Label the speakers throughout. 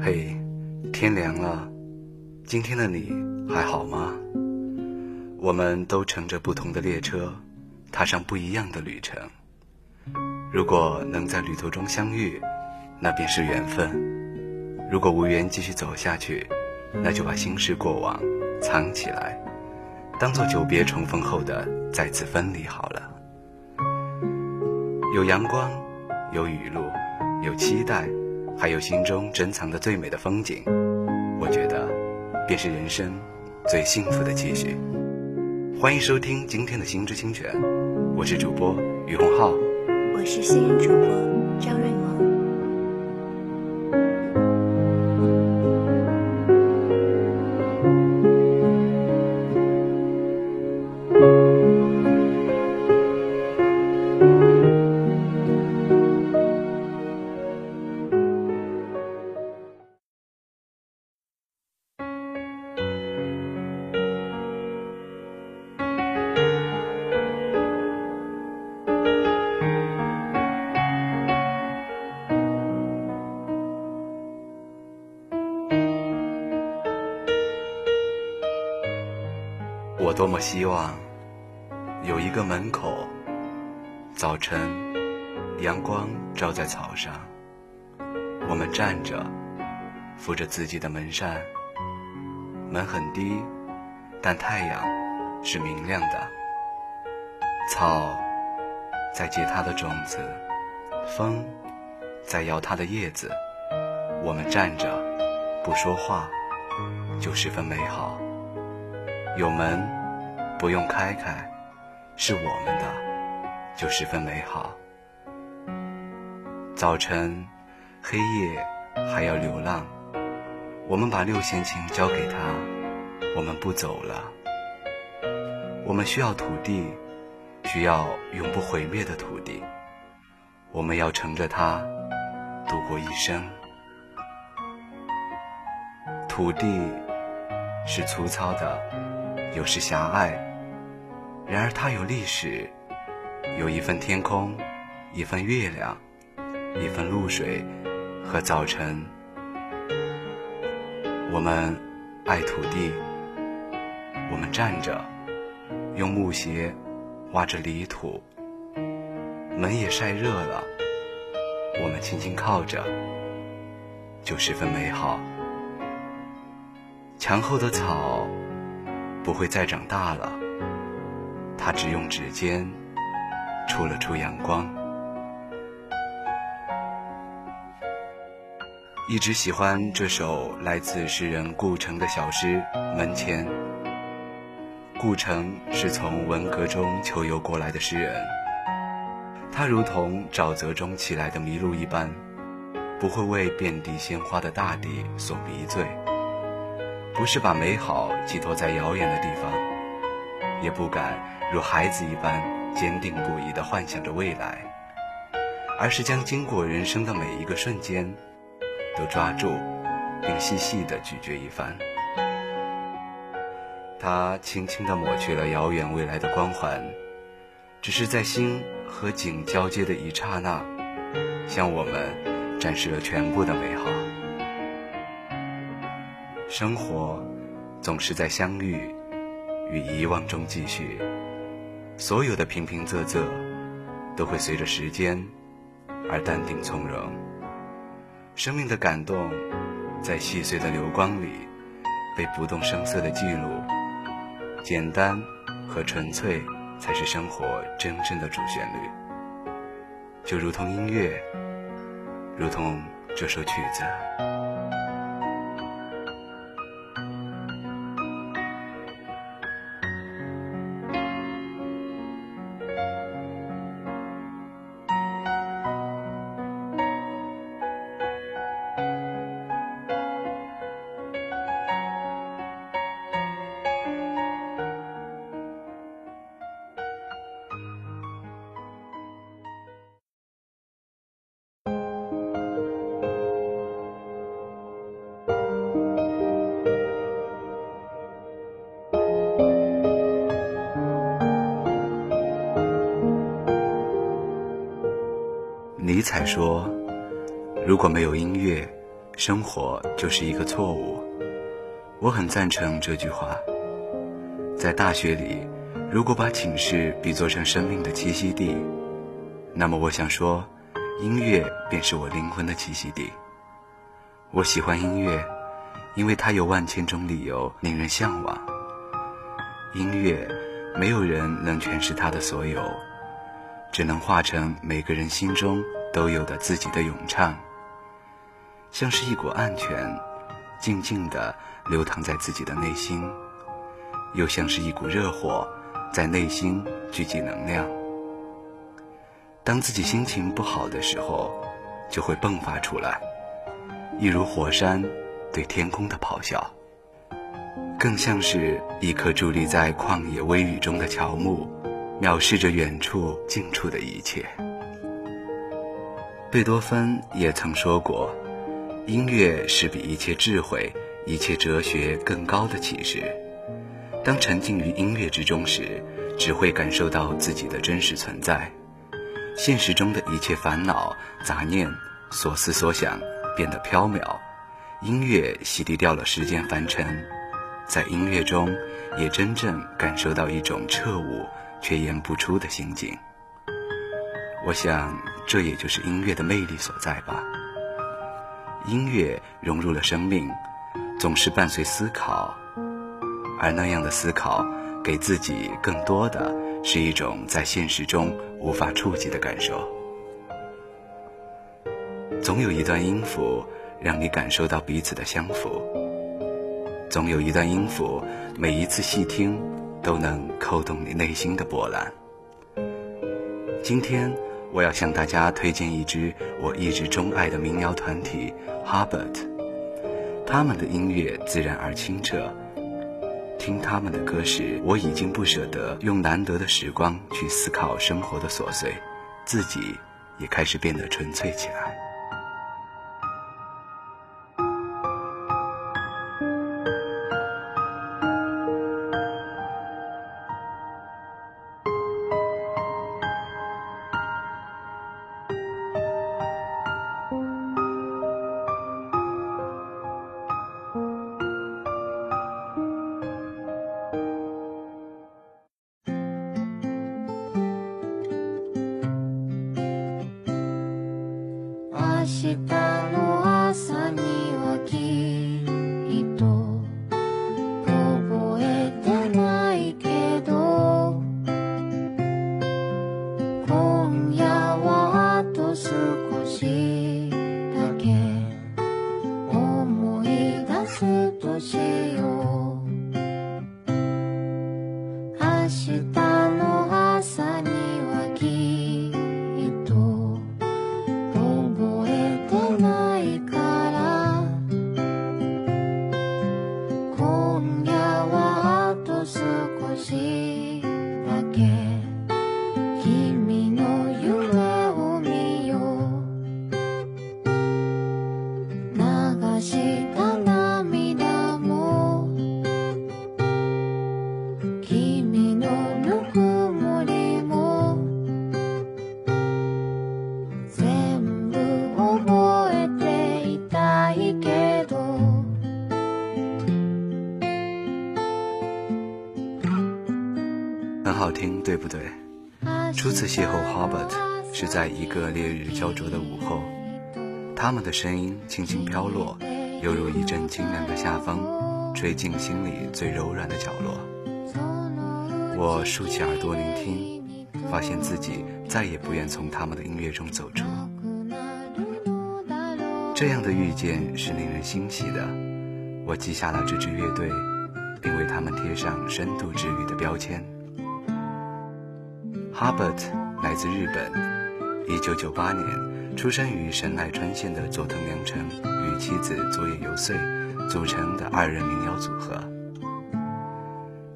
Speaker 1: 嘿，天凉了，今天的你还好吗？我们都乘着不同的列车，踏上不一样的旅程。如果能在旅途中相遇，那便是缘分；如果无缘继续走下去，那就把心事过往藏起来，当做久别重逢后的再次分离好了。有阳光，有雨露，有期待，还有心中珍藏的最美的风景，我觉得，便是人生最幸福的期许。欢迎收听今天的心之清泉，我是主播于洪浩，
Speaker 2: 我是新人主播张瑞
Speaker 1: 自己的门扇。门很低，但太阳是明亮的。草在结它的种子，风在摇它的叶子。我们站着，不说话，就十分美好。有门不用开开，是我们的，就十分美好。早晨，黑夜还要流浪，我们把六弦琴交给他，我们不走了。我们需要土地，需要永不毁灭的土地，我们要乘着它度过一生。土地是粗糙的。有时狭隘，然而它有历史，有一份天空，一份月亮，一份露水和早晨。我们爱土地，我们站着，用木鞋挖着泥土。门也晒热了，我们轻轻靠着，就十分美好。墙后的草。不会再长大了，它只用指尖触了触阳光。一直喜欢这首来自诗人顾城的小诗《门前》。顾城是从文革中求游过来的诗人，他如同沼泽中起来的麋鹿一般，不会为遍地鲜花的大地所迷醉。不是把美好寄托在遥远的地方，也不敢如孩子一般坚定不移地幻想着未来，而是将经过人生的每一个瞬间都抓住，并细细地咀嚼一番。他轻轻地抹去了遥远未来的光环，只是在心和景交接的一刹那，向我们展示了全部的美好。生活总是在相遇与遗忘中继续，所有的平平仄仄都会随着时间而淡定从容。生命的感动在细碎的流光里被不动声色的记录，简单和纯粹才是生活真正的主旋律。就如同音乐，如同这首曲子。尼采说：“如果没有音乐，生活就是一个错误。”我很赞成这句话。在大学里，如果把寝室比作成生命的栖息地，那么我想说，音乐便是我灵魂的栖息地。我喜欢音乐，因为它有万千种理由令人向往。音乐，没有人能诠释它的所有。只能化成每个人心中都有的自己的咏唱，像是一股暗泉，静静地流淌在自己的内心，又像是一股热火，在内心聚集能量。当自己心情不好的时候，就会迸发出来，一如火山对天空的咆哮，更像是一棵伫立在旷野微雨中的乔木。藐视着远处、近处的一切。贝多芬也曾说过：“音乐是比一切智慧、一切哲学更高的启示。当沉浸于音乐之中时，只会感受到自己的真实存在。现实中的一切烦恼、杂念、所思所想变得飘渺，音乐洗涤掉了世间凡尘。在音乐中，也真正感受到一种彻悟。”却言不出的心境。我想，这也就是音乐的魅力所在吧。音乐融入了生命，总是伴随思考，而那样的思考，给自己更多的是一种在现实中无法触及的感受。总有一段音符，让你感受到彼此的相符；总有一段音符，每一次细听。都能扣动你内心的波澜。今天我要向大家推荐一支我一直钟爱的民谣团体 Harbert，他们的音乐自然而清澈。听他们的歌时，我已经不舍得用难得的时光去思考生活的琐碎，自己也开始变得纯粹起来。对不对？初次邂逅 Hobart 是在一个烈日焦灼的午后，他们的声音轻轻飘落，犹如一阵清凉的夏风，吹进心里最柔软的角落。我竖起耳朵聆听，发现自己再也不愿从他们的音乐中走出。这样的遇见是令人欣喜的。我记下了这支乐队，并为他们贴上深度治愈的标签。Hubbard 来自日本，1998年出生于神奈川县的佐藤良成与妻子佐野由穗组成的二人民谣组合。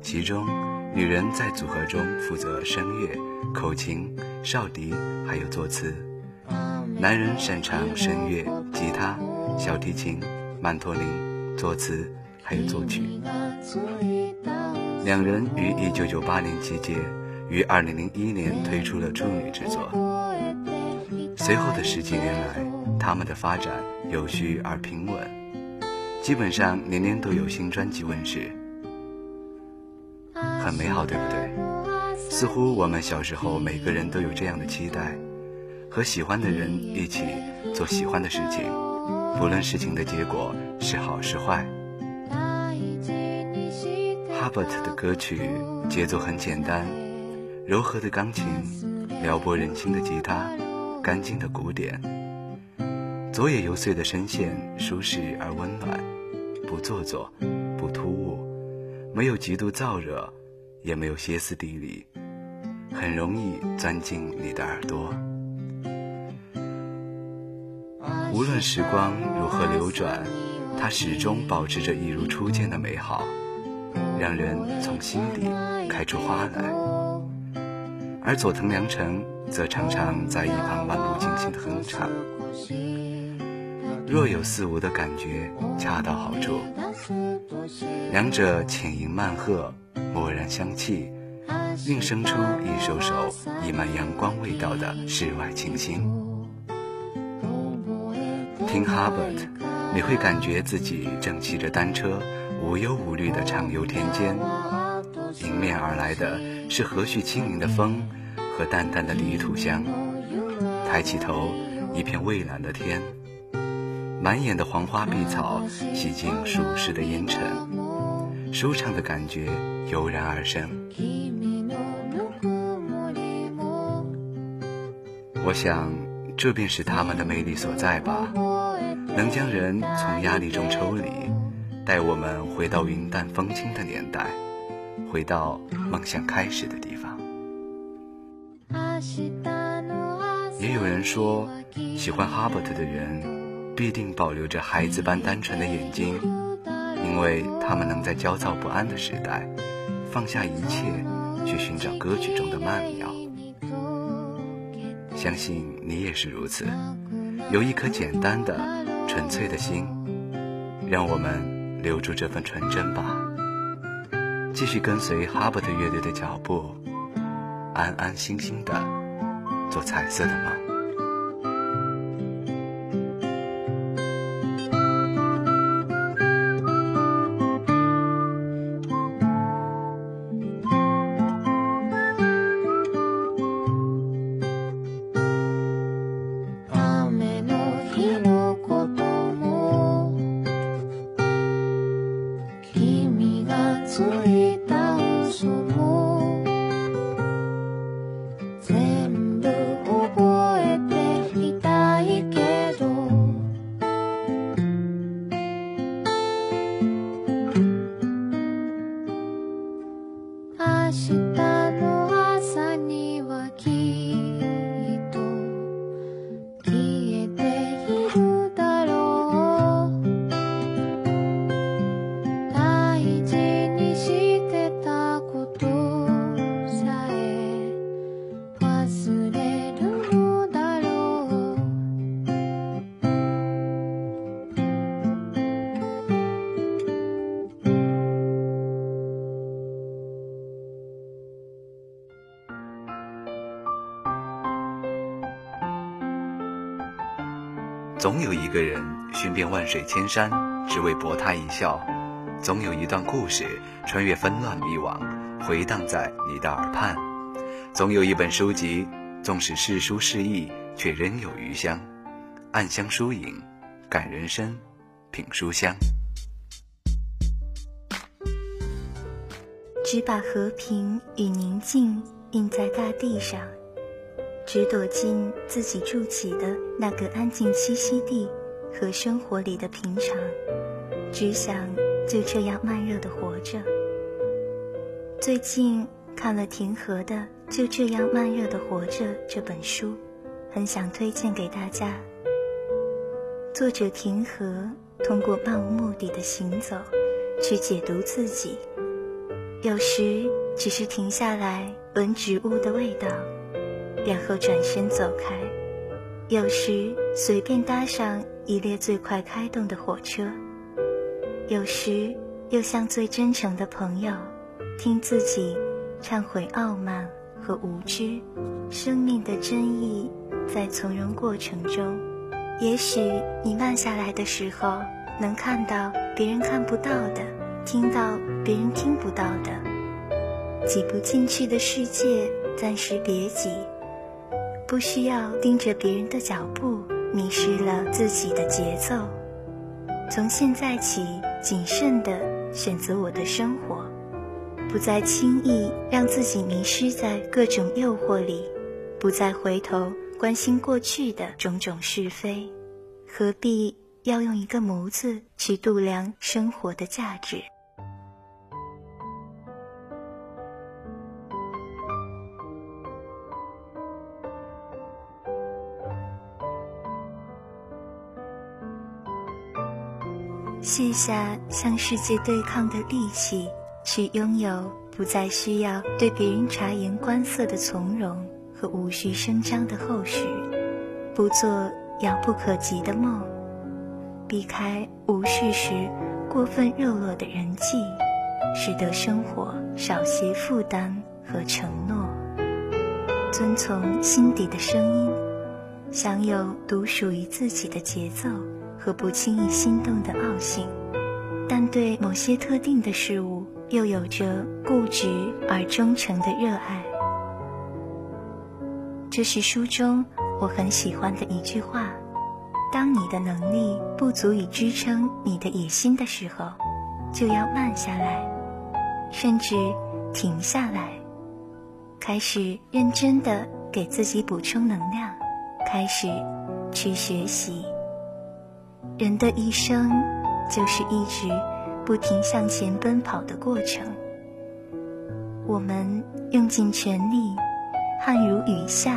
Speaker 1: 其中，女人在组合中负责声乐、口琴、哨笛，还有作词；男人擅长声乐、吉他、小提琴、曼陀林，作词还有作曲。两人于1998年集结。于二零零一年推出了处女之作《随后的十几年来，他们的发展有序而平稳，基本上年年都有新专辑问世，很美好，对不对？似乎我们小时候每个人都有这样的期待，和喜欢的人一起做喜欢的事情，不论事情的结果是好是坏。哈伯特的歌曲节奏很简单，柔和的钢琴，撩拨人心的吉他，干净的鼓点，左野游碎的声线，舒适而温暖，不做作，不突兀，没有极度燥热，也没有歇斯底里，很容易钻进你的耳朵。无论时光如何流转，它始终保持着一如初见的美好。让人从心底开出花来，而佐藤良成则常常在一旁漫不经心的哼唱，若有似无的感觉恰到好处，两者浅吟慢和，蓦然相契，映生出一首首溢满阳光味道的世外清新。听 Hubert，你会感觉自己正骑着单车。无忧无虑的畅游田间，迎面而来的是和煦轻盈的风和淡淡的泥土香。抬起头，一片蔚蓝的天，满眼的黄花碧草洗净俗世的烟尘，舒畅的感觉油然而生。我想，这便是他们的魅力所在吧，能将人从压力中抽离。带我们回到云淡风轻的年代，回到梦想开始的地方。也有人说，喜欢哈伯特的人必定保留着孩子般单纯的眼睛，因为他们能在焦躁不安的时代放下一切，去寻找歌曲中的曼妙。相信你也是如此，有一颗简单的、纯粹的心，让我们。留住这份纯真吧，继续跟随哈伯特乐队的脚步，安安心心的做彩色的梦。总有一个人寻遍万水千山，只为博他一笑；总有一段故事穿越纷乱迷惘，回荡在你的耳畔；总有一本书籍，纵使世书世意，却仍有余香。暗香疏影，感人生，品书香。
Speaker 2: 只把和平与宁静印在大地上。只躲进自己筑起的那个安静栖息地和生活里的平常，只想就这样慢热的活着。最近看了庭和的《就这样慢热的活着》这本书，很想推荐给大家。作者庭和通过漫无目的的行走，去解读自己，有时只是停下来闻植物的味道。然后转身走开，有时随便搭上一列最快开动的火车，有时又像最真诚的朋友，听自己忏悔傲慢和无知，生命的真意在从容过程中，也许你慢下来的时候，能看到别人看不到的，听到别人听不到的，挤不进去的世界，暂时别挤，不需要盯着别人的脚步，迷失了自己的节奏。从现在起，谨慎地选择我的生活，不再轻易让自己迷失在各种诱惑里，不再回头关心过去的种种是非，何必要用一个模子去度量生活的价值？卸下向世界对抗的力气，去拥有不再需要对别人察言观色的从容和无需声张的后续，不做遥不可及的梦，避开无事时过分热络的人际，使得生活少些负担和承诺，遵从心底的声音，享有独属于自己的节奏。和不轻易心动的傲性，但对某些特定的事物又有着固执而忠诚的热爱。这是书中我很喜欢的一句话：当你的能力不足以支撑你的野心的时候，就要慢下来，甚至停下来，开始认真的给自己补充能量，开始去学习。人的一生，就是一直不停向前奔跑的过程。我们用尽全力，汗如雨下，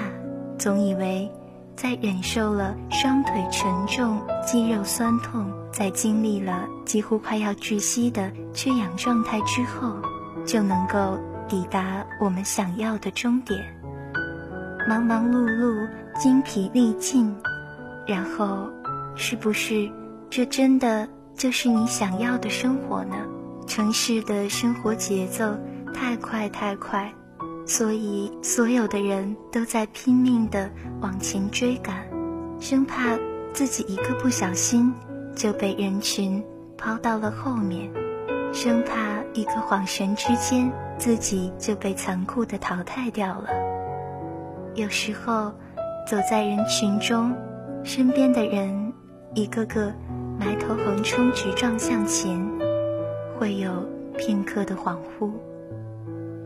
Speaker 2: 总以为在忍受了双腿沉重、肌肉酸痛，在经历了几乎快要窒息的缺氧状态之后，就能够抵达我们想要的终点。忙忙碌碌，精疲力尽，然后。是不是这真的就是你想要的生活呢？城市的生活节奏太快太快，所以所有的人都在拼命的往前追赶，生怕自己一个不小心就被人群抛到了后面，生怕一个恍神之间自己就被残酷的淘汰掉了。有时候，走在人群中，身边的人。一个个埋头横冲直撞向前，会有片刻的恍惚。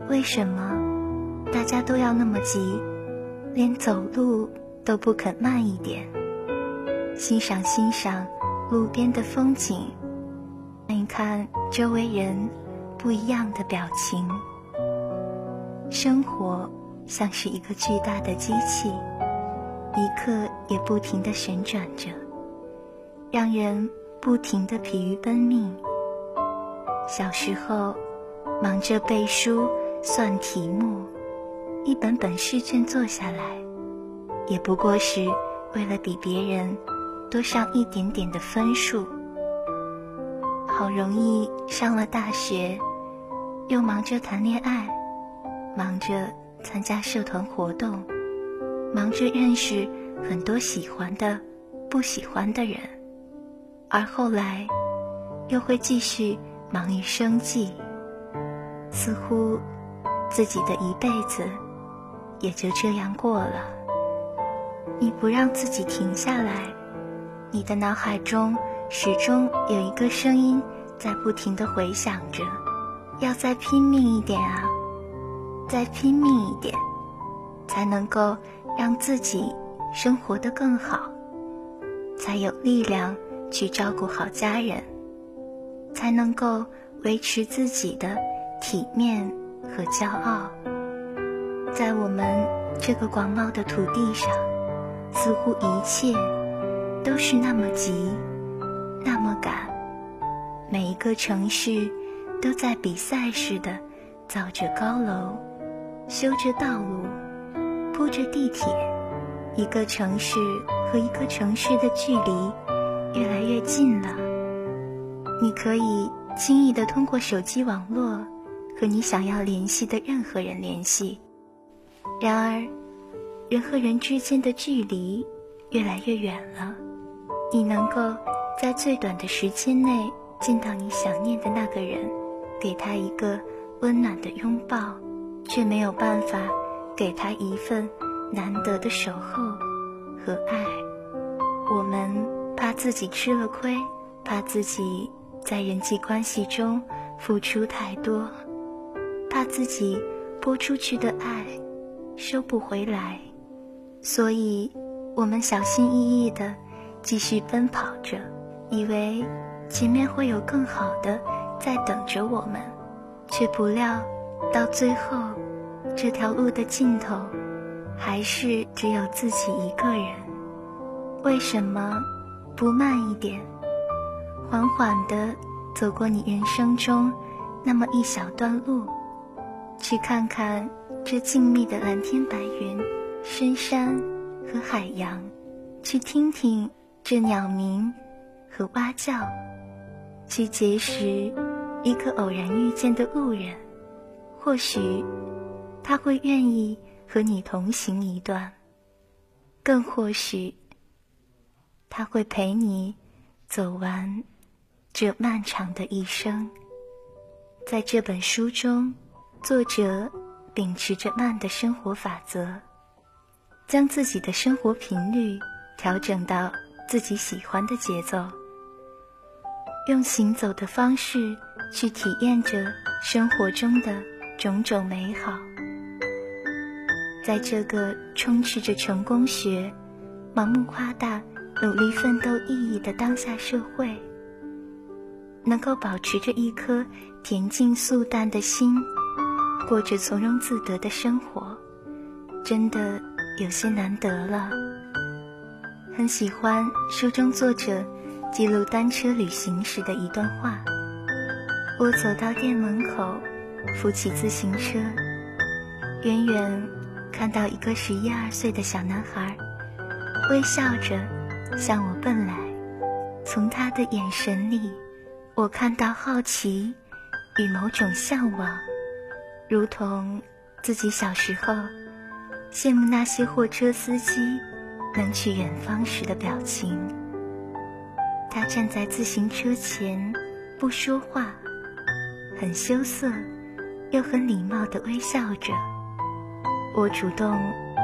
Speaker 2: 为什么大家都要那么急，连走路都不肯慢一点？欣赏欣赏路边的风景，看一看周围人不一样的表情。生活像是一个巨大的机器，一刻也不停地旋转着。让人不停的疲于奔命。小时候，忙着背书、算题目，一本本试卷做下来，也不过是为了比别人多上一点点的分数。好容易上了大学，又忙着谈恋爱，忙着参加社团活动，忙着认识很多喜欢的、不喜欢的人。而后来，又会继续忙于生计，似乎自己的一辈子也就这样过了。你不让自己停下来，你的脑海中始终有一个声音在不停的回响着：要再拼命一点啊，再拼命一点，才能够让自己生活的更好，才有力量。去照顾好家人，才能够维持自己的体面和骄傲。在我们这个广袤的土地上，似乎一切都是那么急，那么赶。每一个城市都在比赛似的造着高楼，修着道路，铺着地铁。一个城市和一个城市的距离。越来越近了，你可以轻易的通过手机网络和你想要联系的任何人联系。然而，人和人之间的距离越来越远了，你能够在最短的时间内见到你想念的那个人，给他一个温暖的拥抱，却没有办法给他一份难得的守候和爱。我们怕自己吃了亏，怕自己在人际关系中付出太多，怕自己播出去的爱收不回来。所以，我们小心翼翼地继续奔跑着，以为前面会有更好的在等着我们，却不料到最后，这条路的尽头还是只有自己一个人。为什么不慢一点，缓缓地走过你人生中那么一小段路，去看看这静谧的蓝天白云？深山和海洋，去听听这鸟鸣和蛙叫，去结识一个偶然遇见的路人，或许他会愿意和你同行一段，更或许他会陪你走完这漫长的一生。在这本书中，作者秉持着慢的生活法则。将自己的生活频率调整到自己喜欢的节奏，用行走的方式去体验着生活中的种种美好。在这个充斥着成功学、盲目夸大努力奋斗意义的当下社会，能够保持着一颗恬静素淡的心，过着从容自得的生活，真的。有些难得了。很喜欢书中作者记录单车旅行时的一段话。我走到店门口，扶起自行车，远远看到一个十一二岁的小男孩，微笑着向我奔来。从他的眼神里，我看到好奇与某种向往，如同自己小时候。羡慕那些货车司机能去远方时的表情。他站在自行车前，不说话，很羞涩，又很礼貌地微笑着。我主动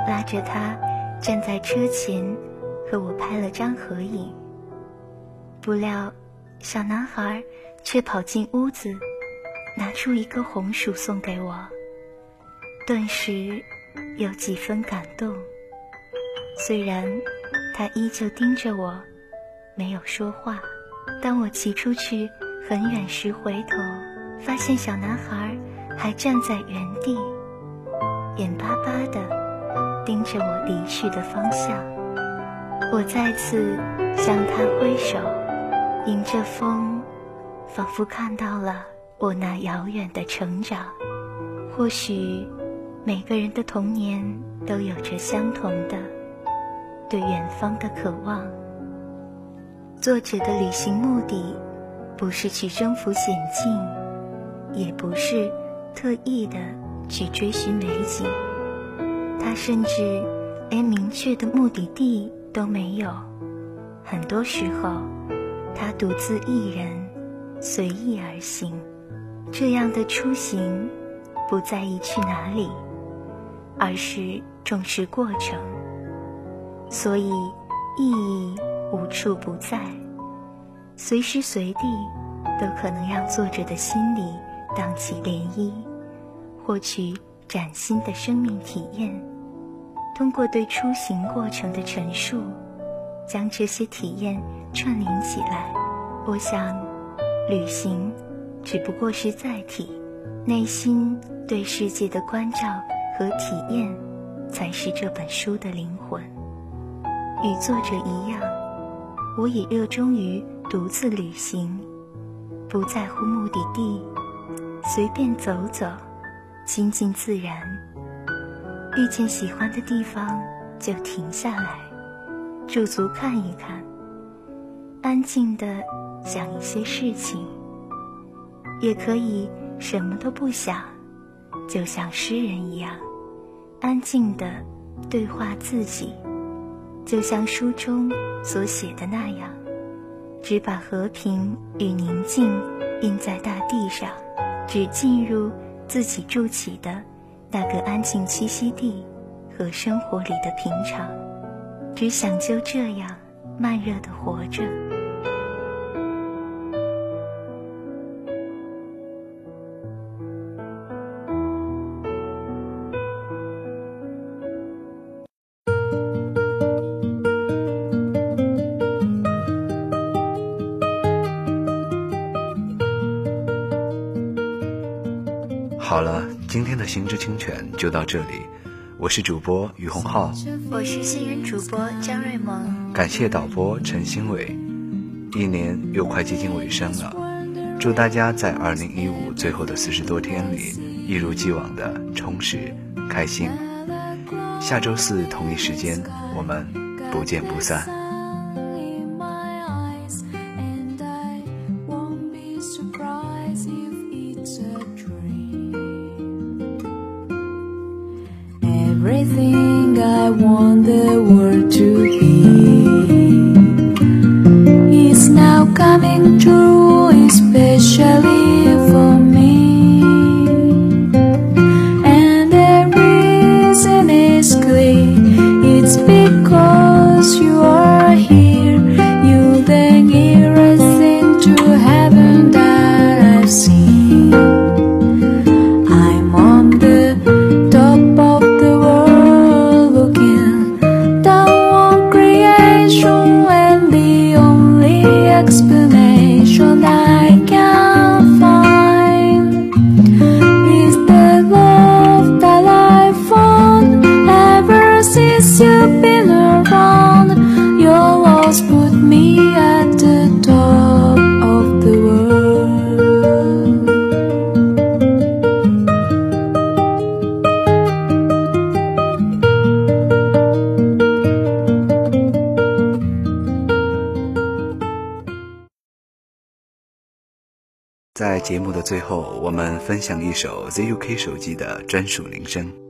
Speaker 2: 拉着他站在车前，和我拍了张合影。不料，小男孩却跑进屋子，拿出一个红薯送给我。顿时。有几分感动，虽然他依旧盯着我，没有说话。当我骑出去很远时，回头发现小男孩还站在原地，眼巴巴地盯着我离去的方向。我再次向他挥手，迎着风，仿佛看到了我那遥远的成长。或许。每个人的童年都有着相同的对远方的渴望。作者的旅行目的不是去征服险境，也不是特意的去追寻美景，他甚至连明确的目的地都没有。很多时候，他独自一人随意而行，这样的出行不在意去哪里。而是重视过程，所以意义无处不在，随时随地都可能让作者的心里荡起涟漪，获取崭新的生命体验。通过对出行过程的陈述，将这些体验串联起来，我想，旅行只不过是载体，内心对世界的关照。和体验，才是这本书的灵魂。与作者一样，我也热衷于独自旅行，不在乎目的地，随便走走，亲近自然。遇见喜欢的地方就停下来，驻足看一看，安静的想一些事情，也可以什么都不想，就像诗人一样。安静的对话自己，就像书中所写的那样，只把和平与宁静印在大地上，只进入自己筑起的那个安静栖息地和生活里的平常，只想就这样慢热的活着。
Speaker 1: 今天的行知清泉就到这里。我是主播于洪浩，
Speaker 2: 我是新人主播张瑞萌，
Speaker 1: 感谢导播陈新伟。一年又快接近尾声了，祝大家在二零一五最后的四十多天里，一如既往的充实、开心。下周四同一时间，我们不见不散。
Speaker 3: Everything I want the world to be. Is now coming true, especially
Speaker 1: 节目的最后，我们分享一首 ZUK 手机的专属铃声。